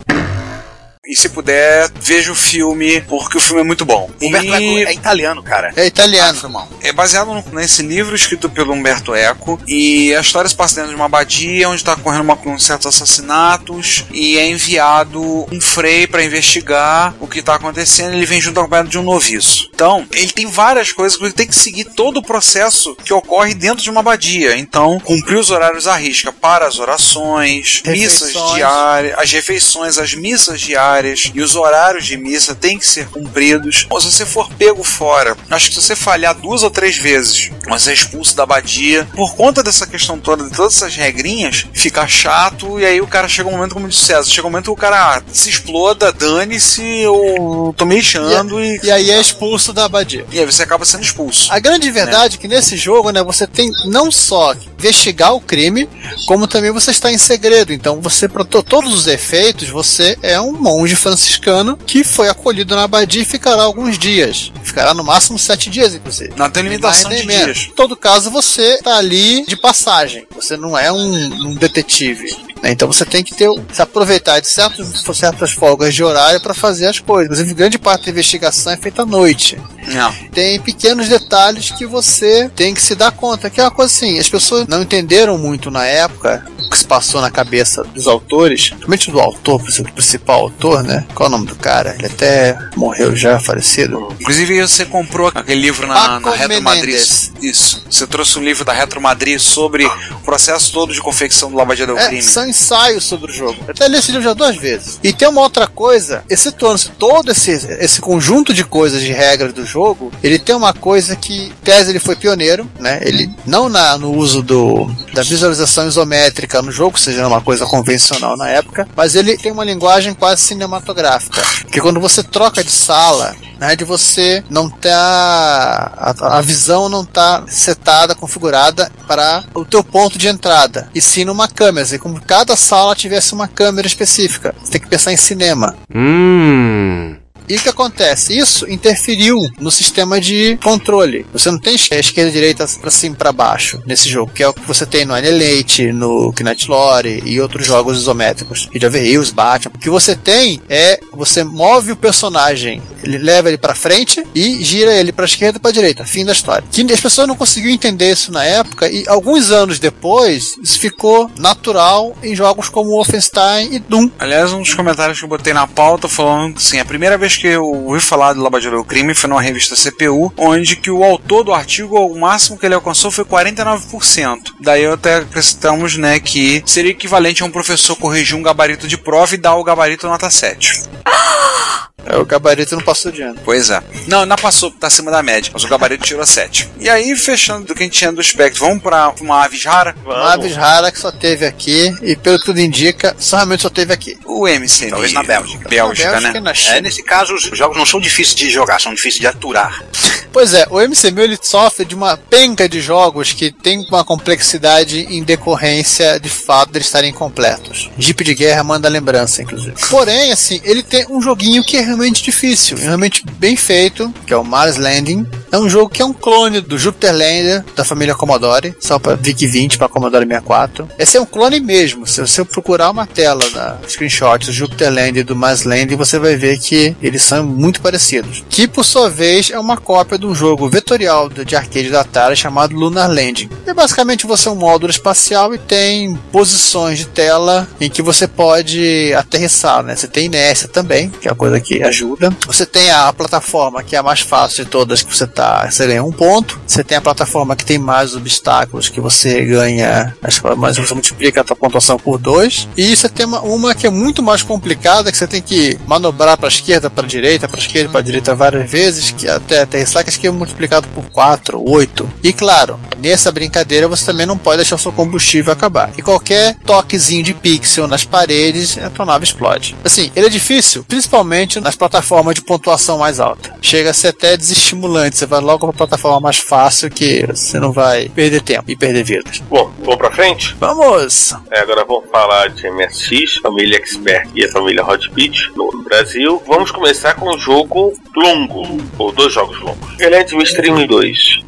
E se puder, veja o filme, porque o filme é muito bom. Humberto Eco E é italiano, cara. É italiano. é baseado no- nesse livro escrito pelo Humberto Eco. E a história se passa dentro de uma abadia onde está ocorrendo uma, um certos assassinatos. E é enviado um frei para investigar o que está acontecendo. Ele vem junto acompanhado de um noviço. Então, ele tem várias coisas que ele tem que seguir todo o processo que ocorre dentro de uma abadia. Então, cumprir os horários à risca para as orações, missas Refeições. diárias, as refeições, as missas diárias e os horários de missa têm que ser cumpridos. Ou se você for pego fora, acho que se você falhar duas ou três vezes, você é expulso da abadia. Por conta dessa questão toda, de todas essas regrinhas, fica chato e aí o cara chega um momento, como disse César, chega um momento que o cara ah, se exploda, dane-se, eu tô me lixando e, E aí é expulso da abadia. e aí você acaba sendo expulso. A grande verdade é que nesse jogo, né, você tem não só investigar o crime, como também você está em segredo. Então, você, para to- todos os efeitos, você é um monge franciscano que foi acolhido na abadia e ficará alguns dias. Ficará no máximo sete dias, inclusive. Não tem limitação de menos. dias. Em todo caso, você está ali de passagem. Você não é um, um detetive. Então você tem que ter, se aproveitar de certos, certas folgas de horário para fazer as coisas. Inclusive, grande parte da investigação é feita à noite Não. tem pequenos detalhes que você tem que se dar conta. Que é uma coisa assim, as pessoas não entenderam muito na época o que se passou na cabeça dos autores, principalmente do autor, do principal autor, né? Qual é o nome do cara? Ele até morreu já, falecido. Inclusive, você comprou aquele livro na, na Retro Madrid. Isso. Você trouxe um livro da Retro Madrid sobre o processo todo de confecção do Lava Jato do É, Crime. são ensaios sobre o jogo. Eu até li esse livro já duas vezes. E tem uma outra coisa, excetuando todo esse, esse conjunto de coisas, de regras do jogo, ele tem uma coisa que, tese, ele foi pioneiro, né? Ele, não na, no uso do, da visualização isométrica no jogo, seja uma coisa convencional na época, mas ele tem uma linguagem quase cinematográfica. Porque quando você troca de sala, né, de você não tá a, a visão não tá setada, configurada para o teu ponto de entrada, e sim numa câmera, assim, como sala tivesse uma câmera específica. Você tem que pensar em cinema. Hum. E o que acontece? Isso interferiu no sistema de controle. Você não tem esquerda e direita para cima e para baixo nesse jogo, que é o que você tem no Annihilate, no Knight Lore e outros jogos isométricos. Age of Hills, Batman. O que você tem é você move o personagem, ele leva ele para frente e gira ele para esquerda e para direita. Fim da história. Que as pessoas não conseguiam entender isso na época e alguns anos depois isso ficou natural em jogos como Wolfenstein e Doom. Aliás, um dos comentários que eu botei na pauta falando que assim, a primeira vez que eu ouvi falar do Jato do Crime foi numa revista CPU, onde que o autor do artigo, o máximo que ele alcançou foi 49%. Daí até acrescentamos, né, que seria equivalente a um professor corrigir um gabarito de prova e dar o gabarito nota 7. É, O gabarito não passou de ano. Pois é. Não, não passou, tá acima da média, mas o gabarito tirou 7. E aí, fechando do que a gente tinha do espectro, vamos pra uma aves rara? Uma aves rara que só teve aqui, e pelo que tudo indica, só realmente só teve aqui. O MC. Talvez na Bélgica. Bélgica, Na Bélgica né? na China. É, nesse caso, os jogos não são difíceis de jogar, são difíceis de aturar. Pois é, o MC1000 ele sofre de uma penca de jogos que tem uma complexidade em decorrência de fato de eles estarem incompletos. Jeep de guerra manda lembrança, inclusive. Porém, assim, ele tem um joguinho que é realmente difícil, realmente bem feito, que é o Mars Landing. É um jogo que é um clone do Jupiter Lander da família Commodore, só para VIC-20 para Commodore 64. Esse é um clone mesmo. Se você procurar uma tela na screenshot do Jupiter Lander e do Mars Landing, você vai ver que eles são muito parecidos. Que por sua vez é uma cópia de um jogo vetorial de de arcade da Atari chamado Lunar Landing. É basicamente você é um módulo espacial e tem posições de tela em que você pode aterrissar, né? Você tem inércia também, que é a coisa que ajuda. Você tem a plataforma que é a mais fácil de todas, que você tá, você ganha um ponto. Você tem a plataforma que tem mais obstáculos, que você ganha, mais você multiplica a tua pontuação por dois. E você tem uma, uma que é muito mais complicada, que você tem que manobrar para esquerda, para direita, para esquerda, para direita várias vezes, que até que acho que é multiplicado por 4, 8. E claro, nessa brincadeira você também não pode deixar o seu combustível acabar. E qualquer toquezinho de pixel nas paredes, a tua nave explode. Assim, ele é difícil, principalmente nas plataformas de pontuação mais alta. Chega a ser até desestimulante. Você vai logo para a plataforma mais fácil que você não vai perder tempo e perder vidas. Bom, vamos pra frente? Vamos! É, agora vamos falar de MSX, família Expert e a família Hot Beat no Brasil. Vamos começar com um jogo longo, ou dois jogos longos. Ele é de Mystery 1 e 2.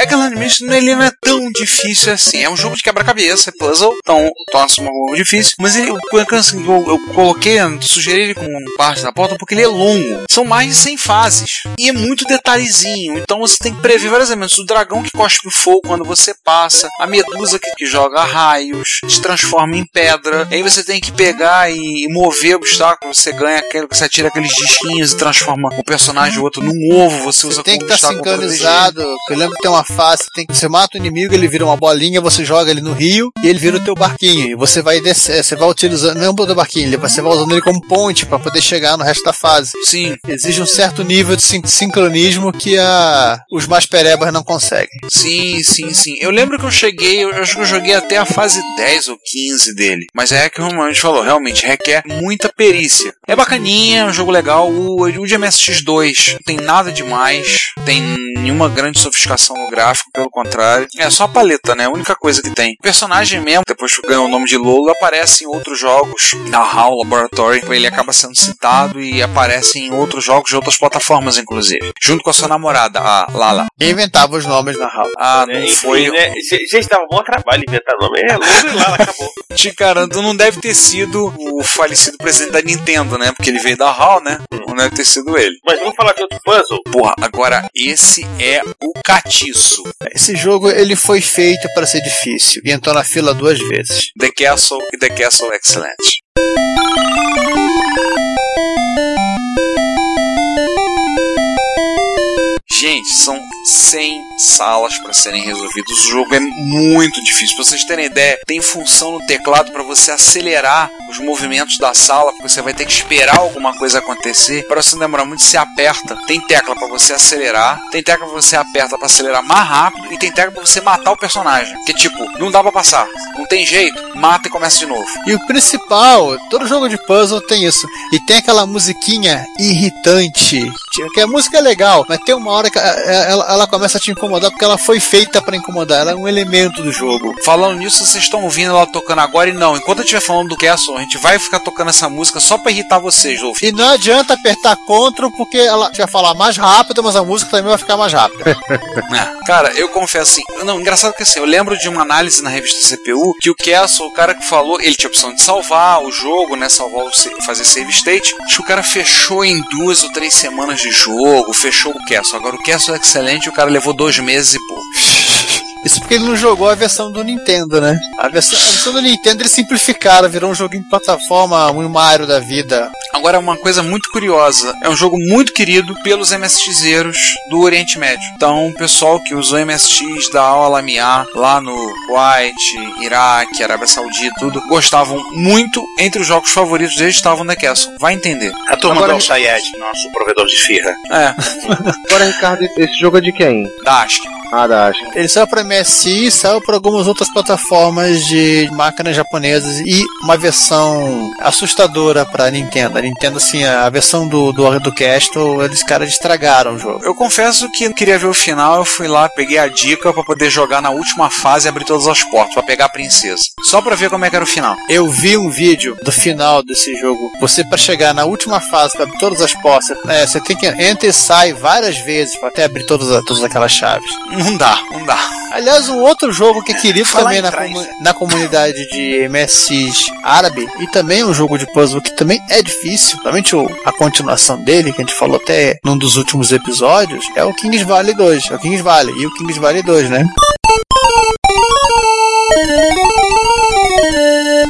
Eggland Mission ele não é tão difícil assim. É um jogo de quebra-cabeça, é puzzle, então torna-se um jogo difícil. Mas ele, eu, eu, eu coloquei, sugeri ele como parte da porta porque ele é longo. São mais de 100 fases. E é muito detalhezinho. Então você tem que prever vários elementos. O dragão que cospe fogo quando você passa, a medusa que, que joga raios, se transforma em pedra. Aí você tem que pegar e mover obstáculos. Você ganha aquele, você atira aqueles disquinhos e transforma o personagem outro num ovo. Você usa Você tem que estar proteger. sincronizado. Eu lembro que tem uma tem que você mata o inimigo, ele vira uma bolinha, você joga ele no rio e ele vira o teu barquinho. E você vai descer, você vai utilizando, não é o teu barquinho, ele- você vai usando ele como ponte para poder chegar no resto da fase. Sim, Exige um certo nível de sin- sincronismo que a, os mais perebas não conseguem. sim, sim, sim. Eu lembro que eu cheguei, eu acho que eu joguei até a fase 10 ou 15 dele. Mas é que a gente falou, realmente requer muita perícia. É bacaninha, é um jogo legal. O, o de MSX2 não tem nada demais, tem nenhuma grande sofisticação no gráfico, pelo contrário. É só a paleta, né? A única coisa que tem. O personagem mesmo, depois que ganhou o nome de Lolo, aparece em outros jogos, na HAL Laboratory. Ele acaba sendo citado e aparece em outros jogos de outras plataformas, inclusive. Junto com a sua namorada, a Lala. Quem inventava os nomes na HAL? Ah, não É, enfim, foi. né? Gente, dava bom trabalho inventar nome. É, logo e lá, acabou. Te garanto, não deve ter sido o falecido presidente da Nintendo, né? Porque ele veio da HAL, né? Não deve ter sido ele. Mas vamos falar de outro puzzle. Porra, agora esse é o catiço. Esse jogo ele foi feito para ser difícil e entrou na fila duas vezes. The Castle e The Castle Excellent. Gente, são 100 salas para serem resolvidas. O jogo é muito difícil. Pra vocês terem ideia, tem função no teclado para você acelerar os movimentos da sala, porque você vai ter que esperar alguma coisa acontecer. Para você não demorar muito, você aperta. Tem tecla para você acelerar, tem tecla para você aperta para acelerar mais rápido e tem tecla para você matar o personagem. Que tipo, não dá para passar, não tem jeito, mata e começa de novo. E o principal, todo jogo de puzzle tem isso. E tem aquela musiquinha irritante. Que a música é legal, mas tem uma hora que ela, ela começa a te incomodar porque ela foi feita para incomodar. Ela é um elemento do jogo. Falando nisso, vocês estão ouvindo ela tocando agora e não. Enquanto eu estiver falando do Castle, a gente vai ficar tocando essa música só pra irritar vocês, ouvintes. E não adianta apertar Ctrl porque ela vai falar mais rápido, mas a música também vai ficar mais rápida. É, cara, eu confesso assim. Não, engraçado que assim, eu lembro de uma análise na revista CPU que o Castle, o cara que falou, ele tinha a opção de salvar o jogo, né? Salvar o fazer save state. Acho que o cara fechou em duas ou três semanas de jogo, fechou o Castle. Agora o Castle é excelente, o cara levou dois meses e pouco. Isso porque ele não jogou a versão do Nintendo, né? A versão, a versão do Nintendo eles simplificaram, virou um joguinho de plataforma, um Mario da vida. Agora, uma coisa muito curiosa: é um jogo muito querido pelos MSXeiros do Oriente Médio. Então, o pessoal que usou MSX da Al-Alamiah lá no Kuwait, Iraque, Arábia Saudita, tudo, gostavam muito. Entre os jogos favoritos deles estavam The Castle. Vai entender. A turma Agora- do Al-Sayed, nosso provedor de firra. É, Agora, Ricardo, esse jogo é de quem? da ASCII. Ah, da Acho. Ele saiu para MSI saiu para algumas outras plataformas de máquinas japonesas e uma versão assustadora para Nintendo. A Nintendo, assim, a versão do, do, do Castle, eles caras estragaram o jogo. Eu confesso que não queria ver o final, eu fui lá, peguei a dica pra poder jogar na última fase e abrir todas as portas, pra pegar a princesa. Só pra ver como é que era o final. Eu vi um vídeo do final desse jogo. Você, para chegar na última fase, para abrir todas as portas, é, você tem que entra e sai várias vezes para até abrir todas, todas aquelas chaves. Não dá, não dá. Aliás, um outro jogo que é querido Falar também na, comu- na comunidade de MSX árabe e também um jogo de puzzle que também é difícil, principalmente a continuação dele, que a gente falou até num dos últimos episódios, é o Kings Valley 2. É o Kings Valley e o Kings Valley 2, né?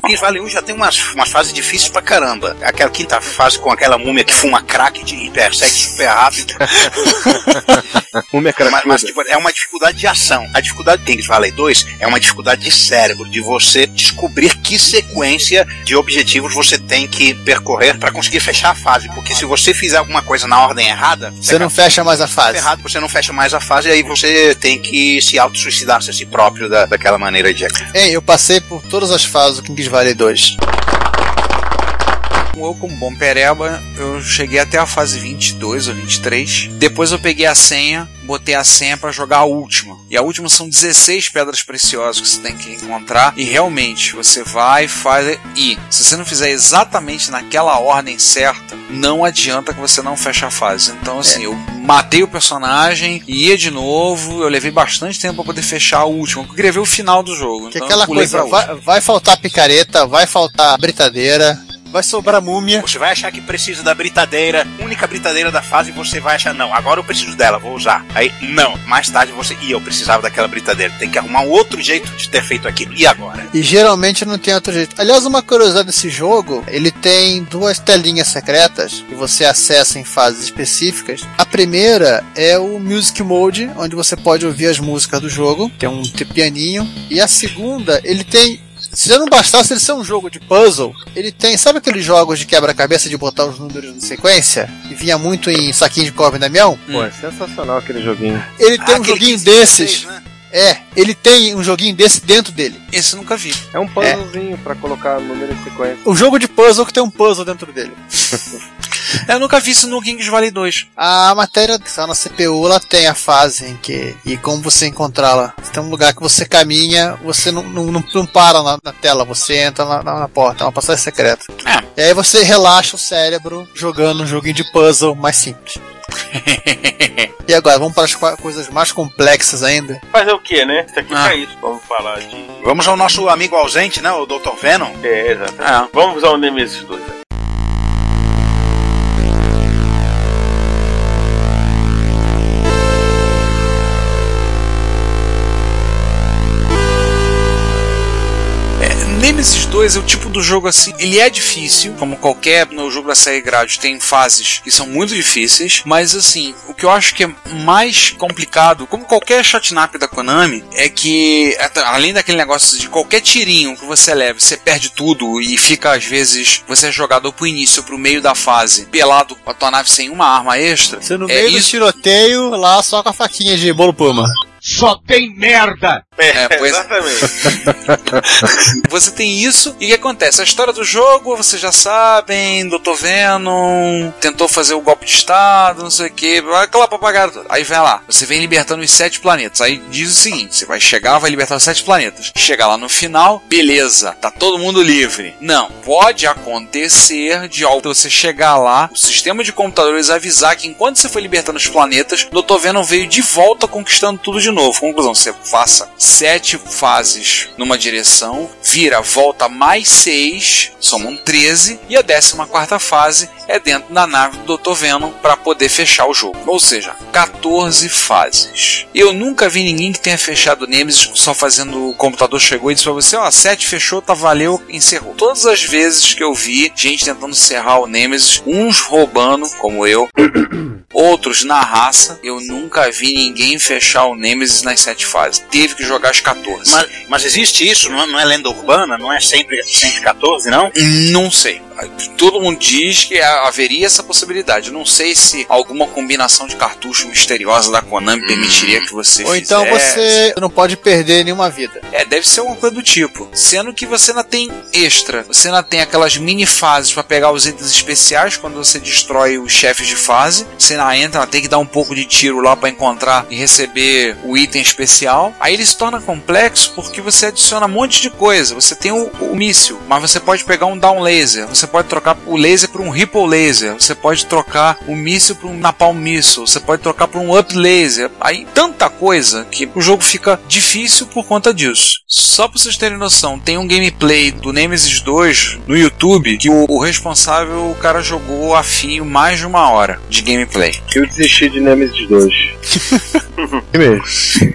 Kings Valley 1 já tem umas, umas fases difíceis pra caramba. Aquela quinta fase com aquela múmia que fuma crack de e persegue super rápido. Múmia mas, mas, cracuda. tipo, é uma dificuldade de ação. A dificuldade do Kings Valley 2 é uma dificuldade de cérebro, de você descobrir que sequência de objetivos você tem que percorrer pra conseguir fechar a fase. Porque se você fizer alguma coisa na ordem errada, Você não fecha mais a fase. errado, você não fecha mais a fase e aí você tem que se auto-suicidar-se a si próprio da, daquela maneira de Ei, eu passei por todas as fases do Kings Valley 2. Eu, como bom pereba, eu cheguei até a fase 22 ou 23. Depois eu peguei a senha, botei a senha pra jogar a última. E a última são 16 pedras preciosas que você tem que encontrar. E realmente, você vai, faz e se você não fizer exatamente naquela ordem certa, não adianta que você não feche a fase. Então, assim, eu matei o personagem, ia de novo, eu levei bastante tempo pra poder fechar a última. Eu queria ver o final do jogo. Que então aquela coisa, vai, vai faltar picareta, vai faltar britadeira, vai sobrar múmia. Você vai achar que precisa da britadeira, única britadeira da fase, você vai achar, não, agora eu preciso dela, vou usar. Aí, não, mais tarde você, e eu precisava daquela britadeira. Tem que arrumar um outro jeito de ter feito aquilo. E agora? E geralmente não tem outro jeito. Aliás, uma curiosidade desse jogo, ele tem duas telinhas secretas que você acessa em fases específicas. A primeira é o Music Mode, onde você pode ouvir as músicas do jogo, tem um pianinho. E a segunda, ele tem se já não bastasse ele ser um jogo de puzzle, ele tem, sabe aqueles jogos de quebra-cabeça de botar os números em sequência? Que vinha muito em saquinho de cobre da Damião? Pô, é sensacional aquele joguinho. Ele tem Ah, um joguinho 15, desses. 16, né? É, ele tem um joguinho desse dentro dele. Esse eu nunca vi. É um puzzlezinho pra colocar número em sequência. O jogo de puzzle que tem um puzzle dentro dele. Eu nunca vi isso no Kings Valley 2. A matéria que está na CPU, ela tem a fase em que. E como você encontrá-la. Tem um lugar que você caminha, você não, não, não, não para na, na tela, você entra na, na, na porta, é uma passagem secreta. É. E aí você relaxa o cérebro jogando um joguinho de puzzle mais simples. e agora, vamos para as coisas mais complexas ainda. Fazer o que, né? Isso aqui Ah. pra isso. Vamos falar de. Vamos ao nosso amigo ausente, né? O Dr. Venom. É, exatamente. É. Vamos usar o Nemesis 2. né? 2 é o tipo do jogo assim, ele é difícil, como qualquer no jogo da série Grade, tem fases que são muito difíceis, mas assim, o que eu acho que é mais complicado, como qualquer shotnap da Konami, é que além daquele negócio de qualquer tirinho que você leve, você perde tudo e fica às vezes, você é jogado pro início, pro meio da fase, pelado com a tua nave sem uma arma extra. Você no é meio do isso- tiroteio, lá só com a faquinha de bolo puma. Só tem merda! É, pois- Exatamente. Você tem isso, e o que acontece? A história do jogo, vocês já sabem, Dr. Venom tentou fazer o golpe de Estado, não sei o que, aquela papagada. toda. Aí vem lá, você vem libertando os sete planetas. Aí diz o seguinte: você vai chegar, vai libertar os sete planetas. Chegar lá no final, beleza, tá todo mundo livre. Não, pode acontecer de ao você chegar lá, o sistema de computadores avisar que enquanto você foi libertando os planetas, Dr. Venom veio de volta conquistando tudo de novo. Conclusão: você faça sete fases numa direção, vira, volta mais seis, somam 13, e a décima quarta fase é dentro da nave do Dr. Venom para poder fechar o jogo. Ou seja, 14 fases. Eu nunca vi ninguém que tenha fechado Nemesis só fazendo o computador chegou e disse pra você, ó, 7 fechou, tá valeu, encerrou. Todas as vezes que eu vi gente tentando encerrar o Nemesis, uns roubando, como eu, outros na raça, eu nunca vi ninguém fechar o Nemesis nas 7 fases. Teve que jogar as 14. Mas, mas existe isso, não é, não é lenda urbana, não é sempre 114, não? Não sei. Todo mundo diz que haveria essa possibilidade. Não sei se alguma combinação de cartucho misteriosa da Konami permitiria que você Ou então fizesse. você não pode perder nenhuma vida. É, deve ser alguma coisa do tipo. Sendo que você ainda tem extra. Você ainda tem aquelas mini fases para pegar os itens especiais quando você destrói os chefes de fase. Você ainda entra, tem que dar um pouco de tiro lá para encontrar e receber o item especial. Aí ele se torna complexo porque você adiciona um monte de coisa. Você tem o, o míssil, mas você pode pegar um down laser. Você pode trocar o laser por um ripple laser. Você pode trocar o míssil por um napalm missile. Você pode trocar por um up laser. Aí tanta coisa que o jogo fica difícil por conta disso. Só pra vocês terem noção, tem um gameplay do Nemesis 2 no YouTube que o, o responsável, o cara jogou a fio mais de uma hora de gameplay. Eu desisti de Nemesis 2. É mesmo.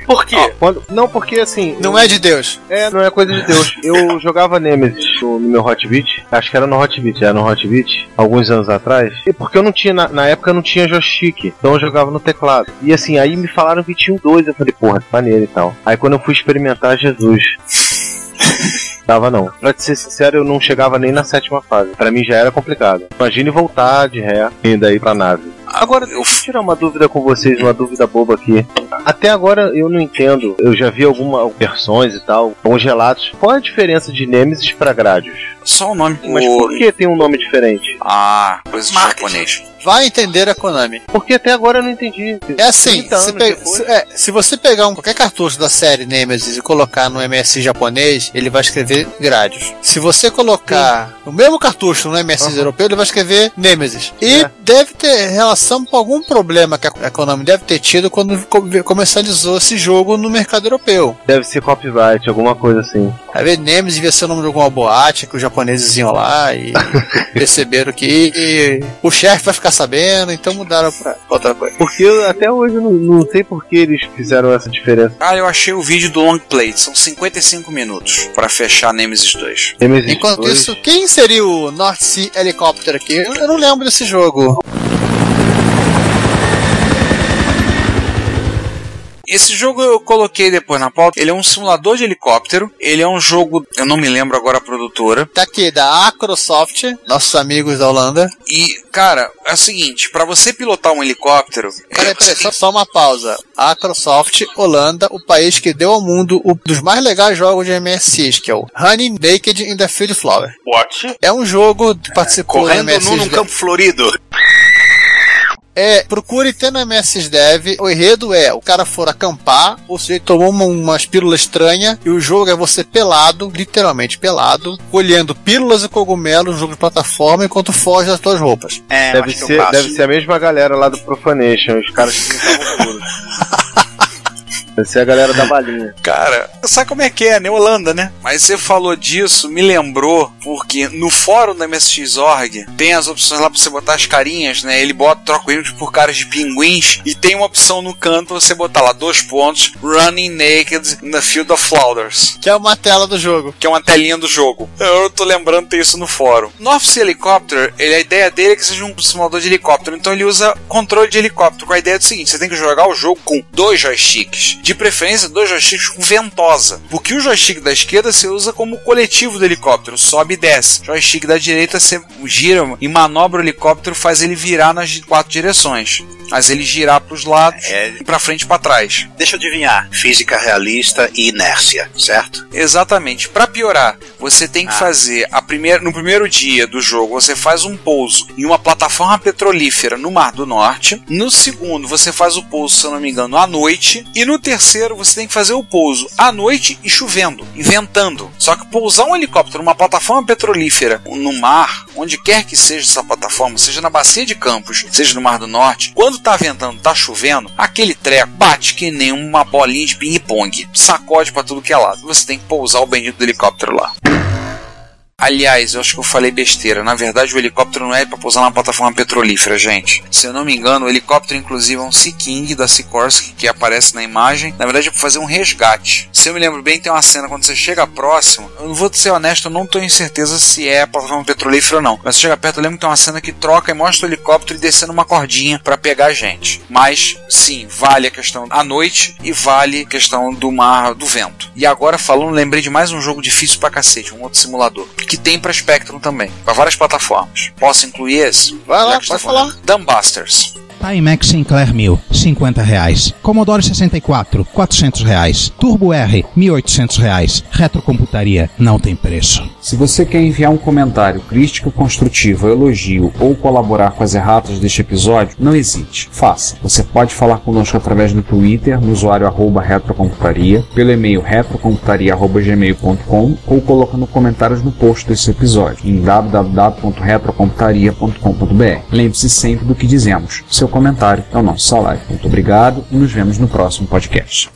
Por quê? Ó, quando- não, porque assim. Não é de Deus. É, não é coisa de Deus. Eu jogava Nemesis no, meu Hotbit, acho que era no Era no Hotbit, alguns anos atrás. E porque eu não tinha, na, na época não tinha joystick, então eu jogava no teclado. E assim, aí me falaram que tinha um dois, eu falei, porra, maneiro e tal. Aí quando eu fui experimentar, Jesus. Tava não. Pra te ser sincero, eu não chegava nem na sétima fase. Pra mim já era complicado. Imagine voltar de ré, indo aí pra nave. Agora, eu Vou tirar uma dúvida com vocês, uma dúvida boba aqui. Até agora eu não entendo. Eu já vi algumas versões e tal, alguns relatos. Qual é a diferença de Nemesis pra Gradius? Só o nome. Mas o... por que tem um nome diferente? Ah, coisa de Marketing. japonês. Vai entender a Konami. Porque até agora eu não entendi. É assim, 30 se, pe- se- é, se você pegar um, qualquer cartucho da série Nemesis e colocar no MSI japonês, ele vai escrever Gradius. Se você colocar o mesmo cartucho no MSI europeu, ele vai escrever Nemesis. E É. deve ter relação com algum problema que a Konami deve ter tido quando co- comercializou esse jogo no mercado europeu. Deve ser copyright, alguma coisa assim. Às vezes Nemesis devia ser o nome de alguma boate que os japoneses iam lá e perceberam que o chefe vai ficar sabendo, então mudaram pra outra coisa. Porque eu até hoje eu não, não sei por que eles fizeram essa diferença. Ah, eu achei o vídeo do Long Plate. São 55 minutos pra fechar Nemesis 2. Nemesis Enquanto 2, isso, quem seria o North Sea Helicopter aqui? Eu eu não lembro desse jogo. Esse jogo eu coloquei depois na pauta. Ele é um simulador de helicóptero. Ele é um jogo, eu não me lembro agora a produtora. Tá aqui, da Acrosoft, nossos amigos da Holanda. E, cara, é o seguinte: pra você pilotar um helicóptero. Peraí, é, peraí, só, só uma pausa. Acrosoft, Holanda, o país que deu ao mundo um dos mais legais jogos de MSX, que é o Honey Naked in the Field Flower. What? É um jogo que participou do Correndo MSX nu num campo florido. É, procure ter no MSX Dev. O enredo é: o cara for acampar, o sujeito tomou uma, umas pílulas estranhas, e o jogo é você pelado, literalmente pelado, colhendo pílulas e cogumelos, um jogo de plataforma, enquanto foge das suas roupas. É, Deve eu ser, deve ser a mesma galera lá do Profanation, os caras que não estavam Deve ser a galera da balinha. Cara, sabe como é que é, né? Holanda, né? Mas você falou disso, me lembrou, porque no fórum da MSX.org tem as opções lá pra você botar as carinhas, né? Ele bota, troca o image por caras de pinguins e tem uma opção no canto pra você botar lá dois pontos, running naked in the field of flowers. Que é uma tela do jogo. Que é uma telinha do jogo. Eu tô lembrando de ter isso no fórum. North Sea Helicopter, ele, a ideia dele é que seja um simulador de helicóptero. Então ele usa controle de helicóptero. Com a ideia do seguinte: você tem que jogar o jogo com dois joysticks. De preferência, dois joysticks com ventosa. Porque o joystick da esquerda você usa como coletivo do helicóptero, sobe e desce. O joystick da direita você gira e manobra o helicóptero, faz ele virar nas quatro direções. Faz ele girar pros lados É. e pra frente e pra trás. Deixa eu adivinhar. Física realista e inércia, certo? Exatamente. Pra piorar, você tem que Ah. fazer a primeira, no primeiro dia do jogo, você faz um pouso em uma plataforma petrolífera no Mar do Norte. No segundo, você faz o pouso, se eu não me engano, à noite. E no terceiro, você tem que fazer o pouso à noite e chovendo, e ventando. Só que pousar um helicóptero numa plataforma petrolífera no mar, onde quer que seja essa plataforma, seja na bacia de Campos, seja no Mar do Norte, quando tá ventando, tá chovendo, aquele treco bate que nem uma bolinha de ping-pong, sacode pra tudo que é lado. Você tem que pousar o bendito do helicóptero lá. Aliás, eu acho que eu falei besteira. Na verdade, o helicóptero não é para pousar na plataforma petrolífera, gente. Se eu não me engano, o helicóptero, inclusive, é um Sea King da Sikorsky que aparece na imagem. Na verdade, é para fazer um resgate. Se eu me lembro bem, tem uma cena quando você chega próximo. Eu vou ser honesto, eu não tenho certeza se é a plataforma petrolífera ou não. Mas você chega perto, eu lembro que tem uma cena que troca e mostra o helicóptero descendo uma cordinha para pegar a gente. Mas, sim, vale a questão à noite e vale a questão do mar, do vento. E agora, falando, lembrei de mais um jogo difícil pra cacete, um outro simulador. Que tem pra Spectrum também, pra várias plataformas. Posso incluir esse? Vai lá, que pode está falando. Dumbusters. Timex Sinclair 1000, 50 reais. Commodore 64, 400 reais. Turbo R, 1.800 reais. Retrocomputaria, não tem preço. Se você quer enviar um comentário, crítica construtiva, elogio ou colaborar com as erratas deste episódio, não hesite. Faça. Você pode falar conosco através do Twitter, no usuário retrocomputaria, pelo e-mail retrocomputaria.gmail.com ou colocando comentários no post desse episódio em www.retrocomputaria.com.br. Lembre-se sempre do que dizemos. Seu comentário é o nosso salário. Muito obrigado e nos vemos no próximo podcast.